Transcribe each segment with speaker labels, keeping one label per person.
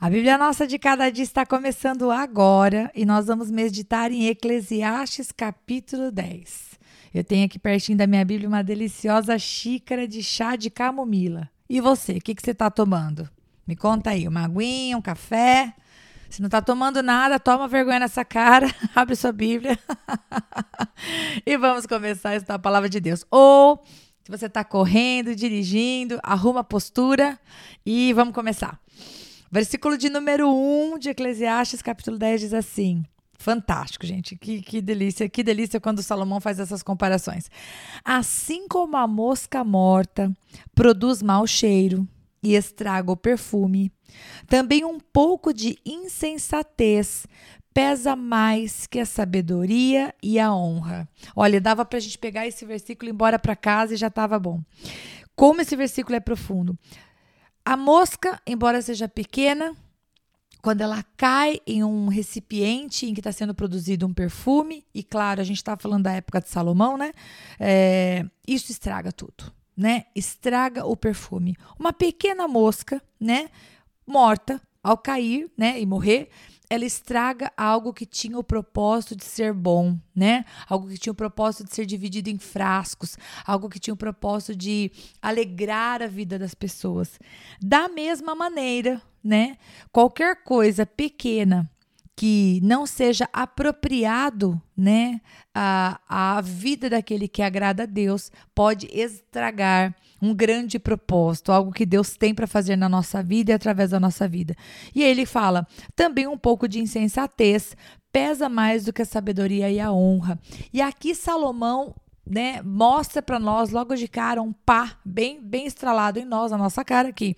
Speaker 1: A Bíblia Nossa de Cada Dia está começando agora e nós vamos meditar em Eclesiastes capítulo 10. Eu tenho aqui pertinho da minha Bíblia uma deliciosa xícara de chá de camomila. E você, o que, que você está tomando? Me conta aí, uma aguinha, um café? Se não está tomando nada, toma vergonha nessa cara, abre sua Bíblia e vamos começar a estudar a palavra de Deus. Ou, se você está correndo, dirigindo, arruma a postura e vamos começar. Versículo de número 1 de Eclesiastes, capítulo 10, diz assim. Fantástico, gente. Que, que delícia, que delícia quando Salomão faz essas comparações. Assim como a mosca morta produz mau cheiro e estraga o perfume, também um pouco de insensatez pesa mais que a sabedoria e a honra. Olha, dava para a gente pegar esse versículo e ir embora para casa e já estava bom. Como esse versículo é profundo. A mosca, embora seja pequena, quando ela cai em um recipiente em que está sendo produzido um perfume, e claro, a gente está falando da época de Salomão, né? É, isso estraga tudo, né? Estraga o perfume. Uma pequena mosca, né? Morta ao cair, né? E morrer, ela estraga algo que tinha o propósito de ser bom, né? Algo que tinha o propósito de ser dividido em frascos, algo que tinha o propósito de alegrar a vida das pessoas. Da mesma maneira, né? Qualquer coisa pequena que não seja apropriado, né, a, a vida daquele que agrada a Deus, pode estragar um grande propósito, algo que Deus tem para fazer na nossa vida e através da nossa vida. E ele fala também um pouco de insensatez pesa mais do que a sabedoria e a honra. E aqui Salomão né, mostra para nós logo de cara um pá bem bem estralado em nós, na nossa cara aqui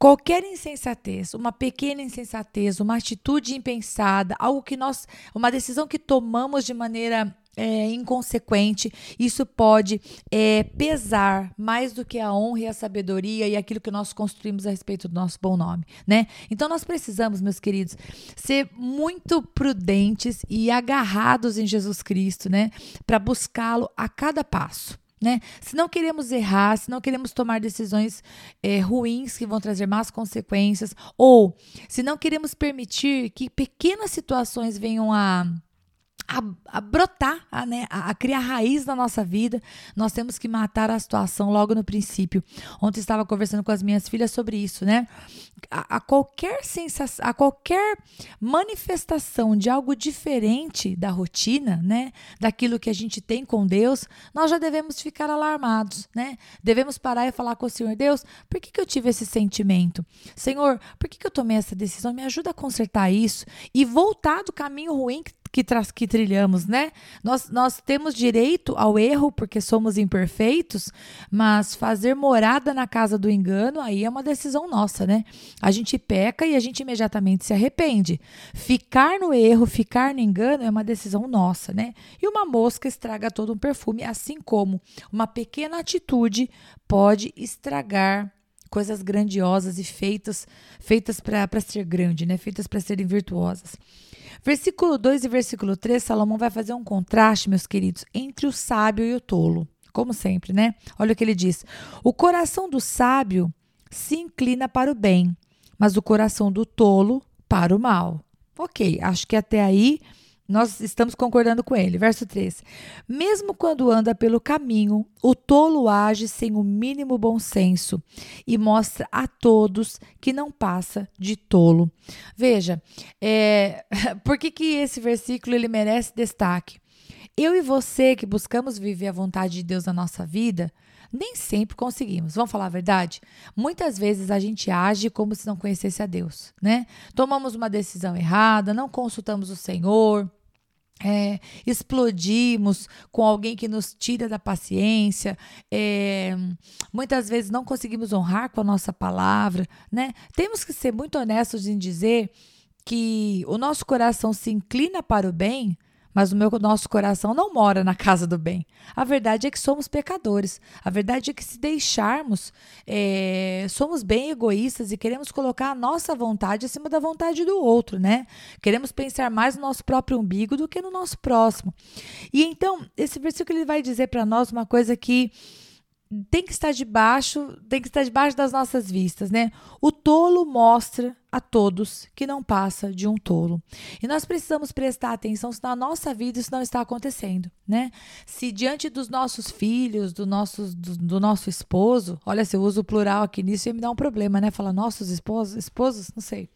Speaker 1: Qualquer insensatez, uma pequena insensatez, uma atitude impensada, algo que nós, uma decisão que tomamos de maneira é, inconsequente, isso pode é, pesar mais do que a honra e a sabedoria e aquilo que nós construímos a respeito do nosso bom nome, né? Então nós precisamos, meus queridos, ser muito prudentes e agarrados em Jesus Cristo, né? Para buscá-lo a cada passo. Né? Se não queremos errar, se não queremos tomar decisões é, ruins que vão trazer más consequências, ou se não queremos permitir que pequenas situações venham a a, a brotar, a, né, a, criar raiz na nossa vida, nós temos que matar a situação logo no princípio. Ontem estava conversando com as minhas filhas sobre isso, né? A, a, qualquer sensação, a qualquer manifestação de algo diferente da rotina, né? Daquilo que a gente tem com Deus, nós já devemos ficar alarmados, né? Devemos parar e falar com o Senhor, Deus, por que, que eu tive esse sentimento? Senhor, por que, que eu tomei essa decisão? Me ajuda a consertar isso e voltar do caminho ruim que que, que trilhamos, né? Nós, nós temos direito ao erro porque somos imperfeitos, mas fazer morada na casa do engano aí é uma decisão nossa, né? A gente peca e a gente imediatamente se arrepende. Ficar no erro, ficar no engano é uma decisão nossa, né? E uma mosca estraga todo um perfume, assim como uma pequena atitude pode estragar coisas grandiosas e feitas feitas para ser grande, né? Feitas para serem virtuosas. Versículo 2 e versículo 3, Salomão vai fazer um contraste, meus queridos, entre o sábio e o tolo. Como sempre, né? Olha o que ele diz: O coração do sábio se inclina para o bem, mas o coração do tolo para o mal. Ok, acho que até aí nós estamos concordando com ele. Verso 3. Mesmo quando anda pelo caminho, o tolo age sem o mínimo bom senso e mostra a todos que não passa de tolo. Veja, é, por que, que esse versículo ele merece destaque? Eu e você que buscamos viver a vontade de Deus na nossa vida, nem sempre conseguimos. Vamos falar a verdade? Muitas vezes a gente age como se não conhecesse a Deus, né? Tomamos uma decisão errada, não consultamos o Senhor, é, explodimos com alguém que nos tira da paciência, é, muitas vezes não conseguimos honrar com a nossa palavra, né? Temos que ser muito honestos em dizer que o nosso coração se inclina para o bem mas o meu nosso coração não mora na casa do bem. A verdade é que somos pecadores. A verdade é que se deixarmos, é, somos bem egoístas e queremos colocar a nossa vontade acima da vontade do outro, né? Queremos pensar mais no nosso próprio umbigo do que no nosso próximo. E então, esse versículo ele vai dizer para nós uma coisa que tem que estar debaixo, tem que estar debaixo das nossas vistas, né? O tolo mostra a todos que não passa de um tolo. E nós precisamos prestar atenção se na nossa vida isso não está acontecendo, né? Se diante dos nossos filhos, do nosso, do, do nosso esposo, olha, se eu uso o plural aqui nisso, ia me dar um problema, né? Falar nossos esposos, esposos, não sei.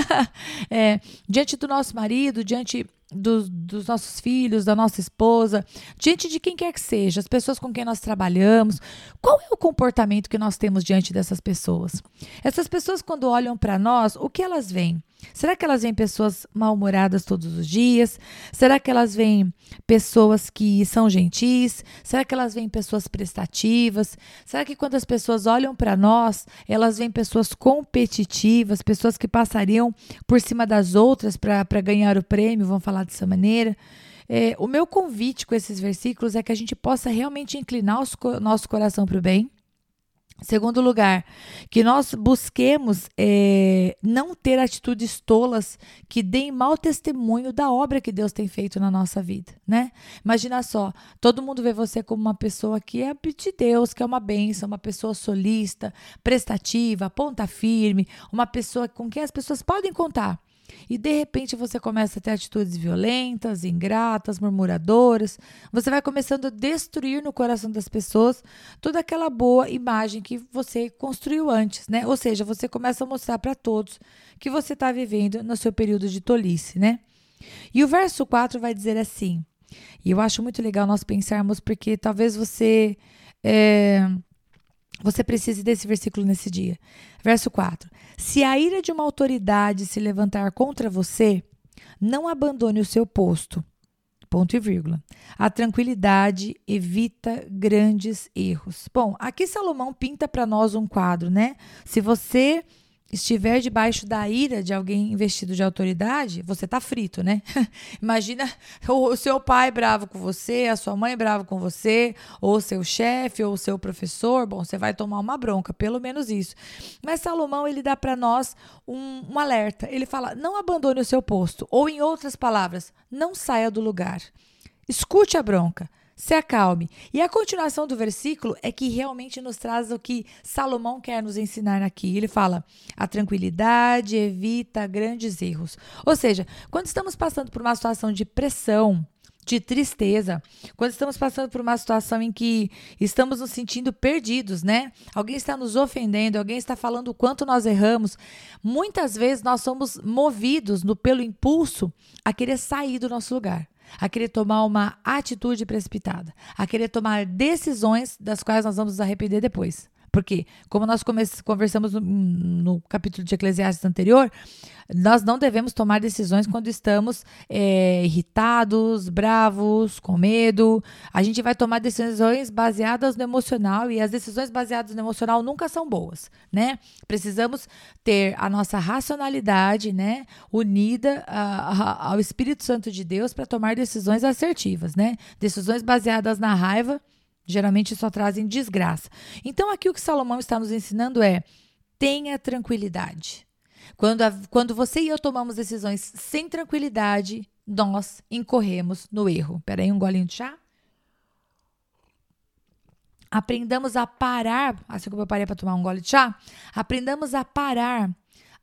Speaker 1: é, diante do nosso marido, diante dos, dos, nossos filhos, da nossa esposa, diante de quem quer que seja, as pessoas com quem nós trabalhamos, qual é o comportamento que nós temos diante dessas pessoas? Essas pessoas, quando olham para nós, o que elas veem? Será que elas veem pessoas mal-humoradas todos os dias? Será que elas veem pessoas que são gentis? Será que elas veem pessoas prestativas? Será que quando as pessoas olham para nós, elas veem pessoas competitivas, pessoas que passariam por cima das outras para ganhar o prêmio? Vamos falar dessa maneira? É, o meu convite com esses versículos é que a gente possa realmente inclinar o nosso coração para o bem Segundo lugar, que nós busquemos é, não ter atitudes tolas que deem mau testemunho da obra que Deus tem feito na nossa vida, né? Imagina só, todo mundo vê você como uma pessoa que é de Deus, que é uma bênção, uma pessoa solista, prestativa, ponta firme, uma pessoa com quem as pessoas podem contar. E de repente você começa a ter atitudes violentas, ingratas, murmuradoras. Você vai começando a destruir no coração das pessoas toda aquela boa imagem que você construiu antes, né? Ou seja, você começa a mostrar para todos que você está vivendo no seu período de tolice, né? E o verso 4 vai dizer assim, e eu acho muito legal nós pensarmos, porque talvez você. É, você precise desse versículo nesse dia. Verso 4: Se a ira de uma autoridade se levantar contra você, não abandone o seu posto. Ponto e vírgula. A tranquilidade evita grandes erros. Bom, aqui Salomão pinta para nós um quadro, né? Se você estiver debaixo da ira de alguém investido de autoridade, você tá frito, né? Imagina o seu pai bravo com você, a sua mãe bravo com você, ou seu chefe, ou seu professor, bom, você vai tomar uma bronca, pelo menos isso. Mas Salomão, ele dá para nós um, um alerta. Ele fala: "Não abandone o seu posto", ou em outras palavras, não saia do lugar. Escute a bronca se acalme. E a continuação do versículo é que realmente nos traz o que Salomão quer nos ensinar aqui. Ele fala: a tranquilidade evita grandes erros. Ou seja, quando estamos passando por uma situação de pressão, de tristeza, quando estamos passando por uma situação em que estamos nos sentindo perdidos, né? Alguém está nos ofendendo, alguém está falando o quanto nós erramos. Muitas vezes nós somos movidos no, pelo impulso a querer sair do nosso lugar a querer tomar uma atitude precipitada, a querer tomar decisões das quais nós vamos nos arrepender depois. Porque, como nós conversamos no, no, capítulo de Eclesiastes anterior, nós não devemos tomar decisões quando estamos é, irritados, bravos, com medo. A gente vai tomar decisões baseadas no emocional e as decisões baseadas no emocional nunca são boas, né? Precisamos ter a nossa racionalidade, né, unida a, a, ao Espírito Santo de Deus para tomar decisões assertivas, né? Decisões baseadas na raiva Geralmente só trazem desgraça. Então, aqui o que Salomão está nos ensinando é: tenha tranquilidade. Quando, a, quando você e eu tomamos decisões sem tranquilidade, nós incorremos no erro. Peraí, um golinho de chá? Aprendamos a parar, assim como eu parei para tomar um gole de chá, aprendamos a parar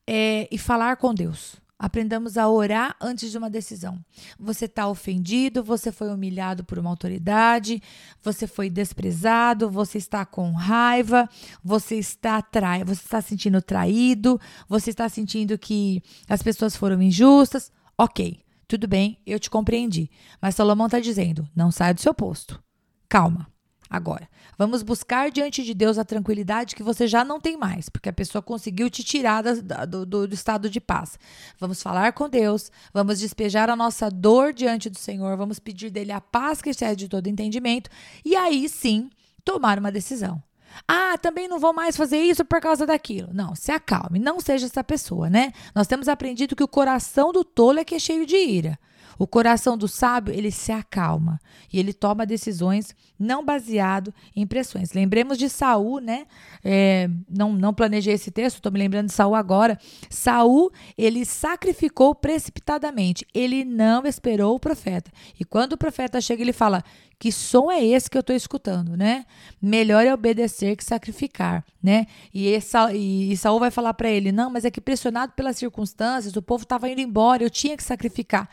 Speaker 1: é, e falar com Deus. Aprendamos a orar antes de uma decisão. Você está ofendido, você foi humilhado por uma autoridade, você foi desprezado, você está com raiva, você está trai, você está sentindo traído, você está sentindo que as pessoas foram injustas. Ok, tudo bem, eu te compreendi. Mas Salomão está dizendo: não saia do seu posto. Calma. Agora, vamos buscar diante de Deus a tranquilidade que você já não tem mais, porque a pessoa conseguiu te tirar da, do, do, do estado de paz. Vamos falar com Deus, vamos despejar a nossa dor diante do Senhor, vamos pedir dele a paz que excede todo entendimento, e aí sim tomar uma decisão. Ah, também não vou mais fazer isso por causa daquilo. Não, se acalme, não seja essa pessoa, né? Nós temos aprendido que o coração do tolo é que é cheio de ira. O coração do sábio, ele se acalma e ele toma decisões não baseado em pressões. Lembremos de Saul, né? É, não, não planejei esse texto, estou me lembrando de Saul agora. Saul, ele sacrificou precipitadamente. Ele não esperou o profeta. E quando o profeta chega, ele fala: que som é esse que eu estou escutando, né? Melhor é obedecer que sacrificar, né? E, essa, e Saul vai falar para ele: não, mas é que pressionado pelas circunstâncias, o povo estava indo embora, eu tinha que sacrificar.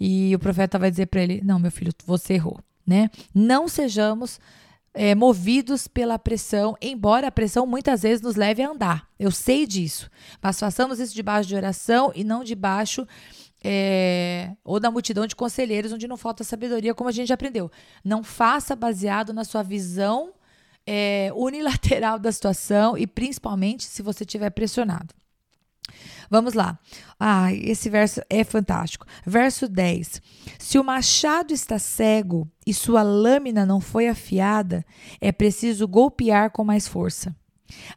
Speaker 1: E o profeta vai dizer para ele: não, meu filho, você errou, né? Não sejamos é, movidos pela pressão, embora a pressão muitas vezes nos leve a andar. Eu sei disso, mas façamos isso debaixo de oração e não debaixo é, ou da multidão de conselheiros onde não falta sabedoria, como a gente já aprendeu. Não faça baseado na sua visão é, unilateral da situação e principalmente se você estiver pressionado. Vamos lá. Ah, esse verso é fantástico. Verso 10. Se o machado está cego e sua lâmina não foi afiada, é preciso golpear com mais força.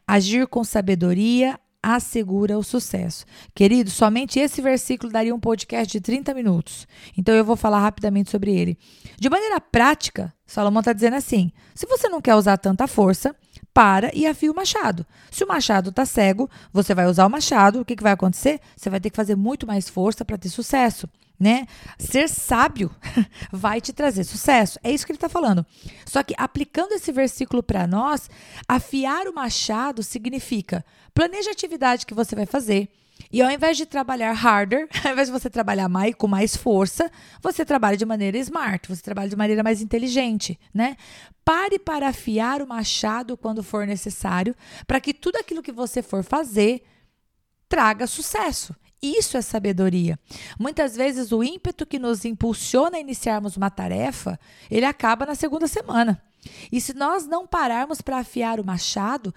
Speaker 1: Agir com sabedoria assegura o sucesso. Querido, somente esse versículo daria um podcast de 30 minutos. Então eu vou falar rapidamente sobre ele. De maneira prática, Salomão está dizendo assim: se você não quer usar tanta força, para e afia o machado. Se o machado está cego, você vai usar o machado, o que, que vai acontecer? Você vai ter que fazer muito mais força para ter sucesso né? Ser sábio vai te trazer sucesso. É isso que ele está falando. Só que aplicando esse versículo para nós, afiar o machado significa planeje a atividade que você vai fazer. E ao invés de trabalhar harder, ao invés de você trabalhar mais com mais força, você trabalha de maneira smart, você trabalha de maneira mais inteligente, né? Pare para afiar o machado quando for necessário, para que tudo aquilo que você for fazer traga sucesso. Isso é sabedoria. Muitas vezes o ímpeto que nos impulsiona a iniciarmos uma tarefa, ele acaba na segunda semana. E se nós não pararmos para afiar o machado,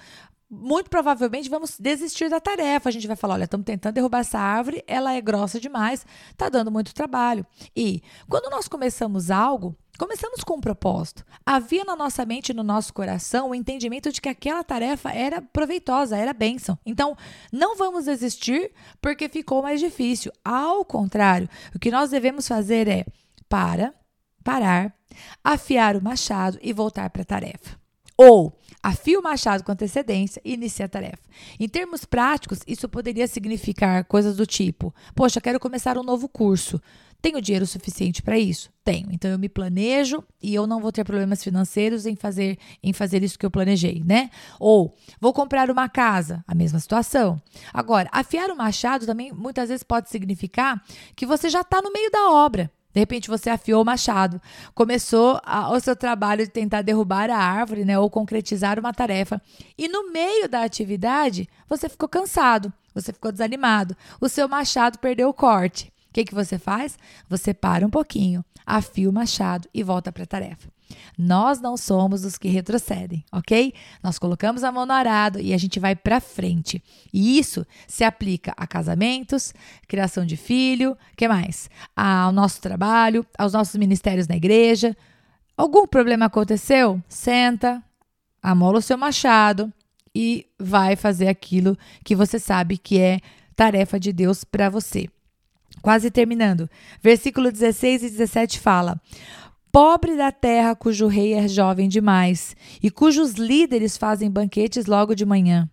Speaker 1: muito provavelmente vamos desistir da tarefa. A gente vai falar: olha, estamos tentando derrubar essa árvore, ela é grossa demais, está dando muito trabalho. E quando nós começamos algo, Começamos com um propósito. Havia na nossa mente no nosso coração o entendimento de que aquela tarefa era proveitosa, era bênção. Então, não vamos desistir porque ficou mais difícil. Ao contrário, o que nós devemos fazer é para, parar, afiar o machado e voltar para a tarefa. Ou afia o machado com antecedência e inicia a tarefa. Em termos práticos, isso poderia significar coisas do tipo: Poxa, quero começar um novo curso. Tenho dinheiro suficiente para isso? Tenho. Então eu me planejo e eu não vou ter problemas financeiros em fazer em fazer isso que eu planejei, né? Ou vou comprar uma casa, a mesma situação. Agora, afiar o machado também muitas vezes pode significar que você já está no meio da obra. De repente você afiou o machado, começou a, o seu trabalho de tentar derrubar a árvore, né, ou concretizar uma tarefa, e no meio da atividade você ficou cansado, você ficou desanimado, o seu machado perdeu o corte que, que você faz? Você para um pouquinho, afia o machado e volta para a tarefa. Nós não somos os que retrocedem, ok? Nós colocamos a mão no arado e a gente vai para frente. E isso se aplica a casamentos, criação de filho, que mais? Ao nosso trabalho, aos nossos ministérios na igreja. Algum problema aconteceu? Senta, amola o seu machado e vai fazer aquilo que você sabe que é tarefa de Deus para você. Quase terminando. Versículo 16 e 17 fala: Pobre da terra cujo rei é jovem demais e cujos líderes fazem banquetes logo de manhã.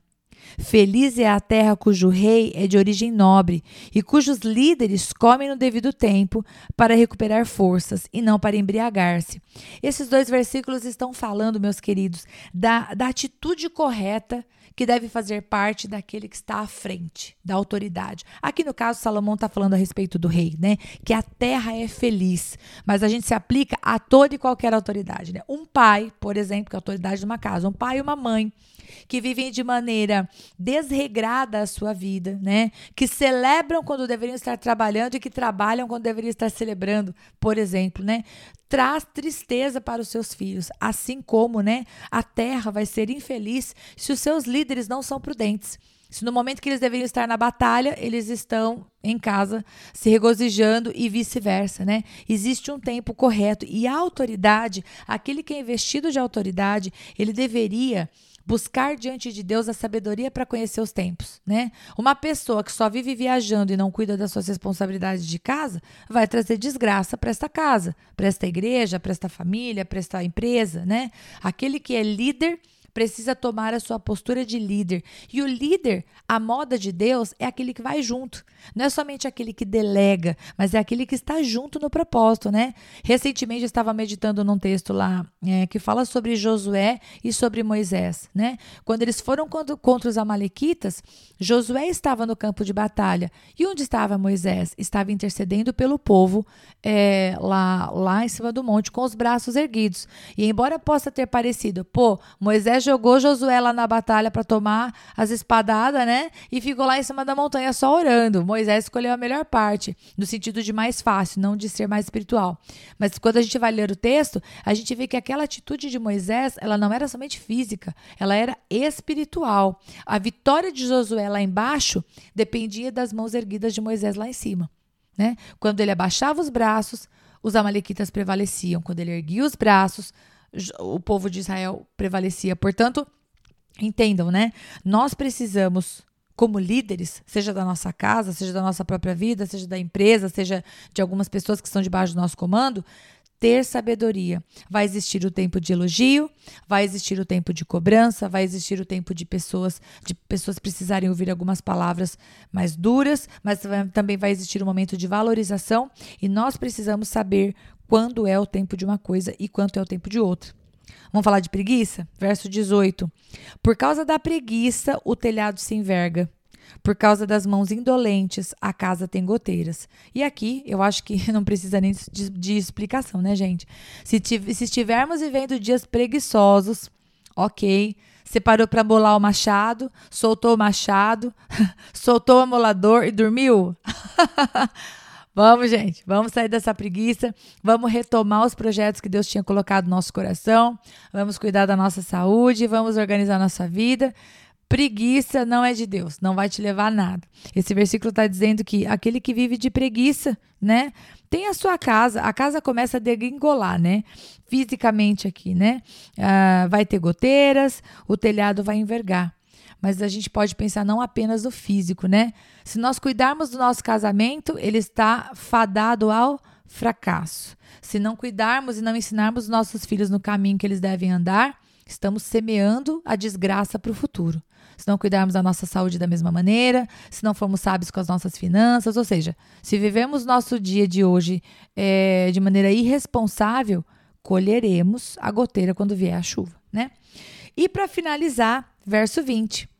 Speaker 1: Feliz é a terra cujo rei é de origem nobre e cujos líderes comem no devido tempo para recuperar forças e não para embriagar-se. Esses dois versículos estão falando, meus queridos, da, da atitude correta que deve fazer parte daquele que está à frente, da autoridade. Aqui no caso, Salomão está falando a respeito do rei, né? Que a terra é feliz, mas a gente se aplica a toda e qualquer autoridade, né? Um pai, por exemplo, que é a autoridade de uma casa, um pai e uma mãe que vivem de maneira desregrada a sua vida, né? Que celebram quando deveriam estar trabalhando e que trabalham quando deveriam estar celebrando, por exemplo, né? Traz tristeza para os seus filhos, assim como, né, a terra vai ser infeliz se os seus líderes não são prudentes. Se no momento que eles deveriam estar na batalha, eles estão em casa se regozijando e vice-versa, né? Existe um tempo correto e a autoridade, aquele que é investido de autoridade, ele deveria buscar diante de Deus a sabedoria para conhecer os tempos, né? Uma pessoa que só vive viajando e não cuida das suas responsabilidades de casa vai trazer desgraça para esta casa, para esta igreja, para esta família, para esta empresa, né? Aquele que é líder precisa tomar a sua postura de líder. E o líder, a moda de Deus, é aquele que vai junto. Não é somente aquele que delega, mas é aquele que está junto no propósito, né? Recentemente eu estava meditando num texto lá é, que fala sobre Josué e sobre Moisés, né? Quando eles foram contra os amalequitas, Josué estava no campo de batalha. E onde estava Moisés? Estava intercedendo pelo povo é, lá, lá em cima do monte, com os braços erguidos. E embora possa ter parecido, pô, Moisés jogou Josué lá na batalha para tomar as espadadas, né? E ficou lá em cima da montanha só orando. Moisés escolheu a melhor parte, no sentido de mais fácil, não de ser mais espiritual. Mas quando a gente vai ler o texto, a gente vê que aquela atitude de Moisés, ela não era somente física, ela era espiritual. A vitória de Josué lá embaixo dependia das mãos erguidas de Moisés lá em cima. Né? Quando ele abaixava os braços, os amalequitas prevaleciam. Quando ele erguia os braços, o povo de Israel prevalecia. Portanto, entendam, né? Nós precisamos como líderes, seja da nossa casa, seja da nossa própria vida, seja da empresa, seja de algumas pessoas que estão debaixo do nosso comando, ter sabedoria. Vai existir o tempo de elogio, vai existir o tempo de cobrança, vai existir o tempo de pessoas de pessoas precisarem ouvir algumas palavras mais duras, mas também vai existir o um momento de valorização e nós precisamos saber quando é o tempo de uma coisa e quanto é o tempo de outra. Vamos falar de preguiça? Verso 18. Por causa da preguiça, o telhado se enverga. Por causa das mãos indolentes, a casa tem goteiras. E aqui, eu acho que não precisa nem de, de explicação, né, gente? Se, se estivermos vivendo dias preguiçosos, ok. Você parou para bolar o machado, soltou o machado, soltou o amolador e dormiu? Vamos, gente, vamos sair dessa preguiça, vamos retomar os projetos que Deus tinha colocado no nosso coração, vamos cuidar da nossa saúde, vamos organizar nossa vida. Preguiça não é de Deus, não vai te levar a nada. Esse versículo está dizendo que aquele que vive de preguiça, né, tem a sua casa, a casa começa a degringolar, né, fisicamente aqui, né, ah, vai ter goteiras, o telhado vai envergar mas a gente pode pensar não apenas no físico, né? Se nós cuidarmos do nosso casamento, ele está fadado ao fracasso. Se não cuidarmos e não ensinarmos nossos filhos no caminho que eles devem andar, estamos semeando a desgraça para o futuro. Se não cuidarmos da nossa saúde da mesma maneira, se não formos sábios com as nossas finanças, ou seja, se vivemos nosso dia de hoje é, de maneira irresponsável, colheremos a goteira quando vier a chuva, né? E para finalizar, verso 20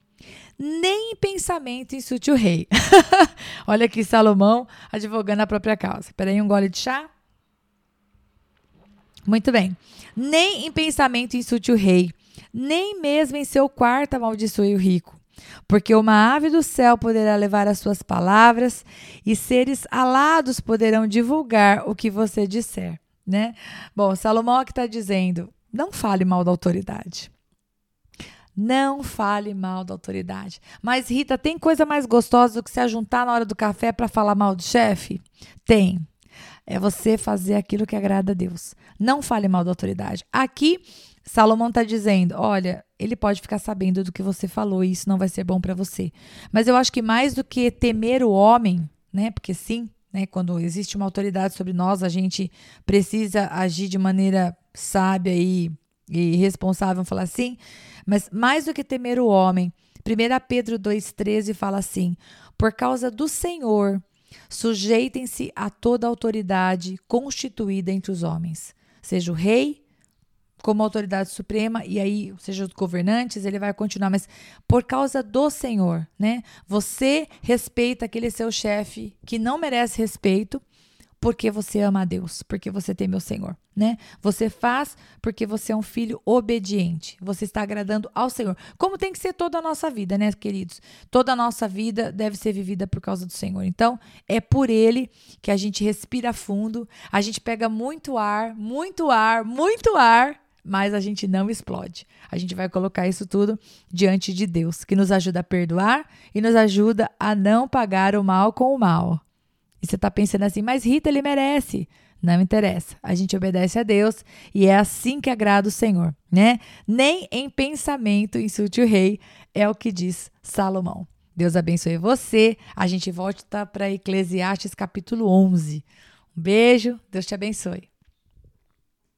Speaker 1: nem em pensamento insulte o rei. Olha aqui Salomão advogando a própria causa. Peraí, um gole de chá. Muito bem. Nem em pensamento insulte o rei, nem mesmo em seu quarto amaldiçoe o rico. Porque uma ave do céu poderá levar as suas palavras, e seres alados poderão divulgar o que você disser. Né? Bom, Salomão aqui está dizendo: não fale mal da autoridade. Não fale mal da autoridade. Mas, Rita, tem coisa mais gostosa do que se ajuntar na hora do café para falar mal do chefe? Tem. É você fazer aquilo que agrada a Deus. Não fale mal da autoridade. Aqui, Salomão está dizendo: olha, ele pode ficar sabendo do que você falou e isso não vai ser bom para você. Mas eu acho que mais do que temer o homem, né? Porque sim, né? Quando existe uma autoridade sobre nós, a gente precisa agir de maneira sábia e, e responsável, vamos falar assim. Mas mais do que temer o homem, 1 Pedro 2,13 fala assim: Por causa do Senhor, sujeitem-se a toda autoridade constituída entre os homens, seja o rei como autoridade suprema, e aí, seja os governantes, ele vai continuar, mas por causa do Senhor, né? Você respeita aquele seu chefe que não merece respeito, porque você ama a Deus, porque você teme o Senhor, né? Você faz porque você é um filho obediente. Você está agradando ao Senhor. Como tem que ser toda a nossa vida, né, queridos? Toda a nossa vida deve ser vivida por causa do Senhor. Então, é por ele que a gente respira fundo, a gente pega muito ar, muito ar, muito ar, mas a gente não explode. A gente vai colocar isso tudo diante de Deus, que nos ajuda a perdoar e nos ajuda a não pagar o mal com o mal. E você está pensando assim, mas Rita, ele merece. Não interessa. A gente obedece a Deus e é assim que agrada o Senhor, né? Nem em pensamento insulte o rei, é o que diz Salomão. Deus abençoe você. A gente volta para Eclesiastes capítulo 11. Um beijo, Deus te abençoe.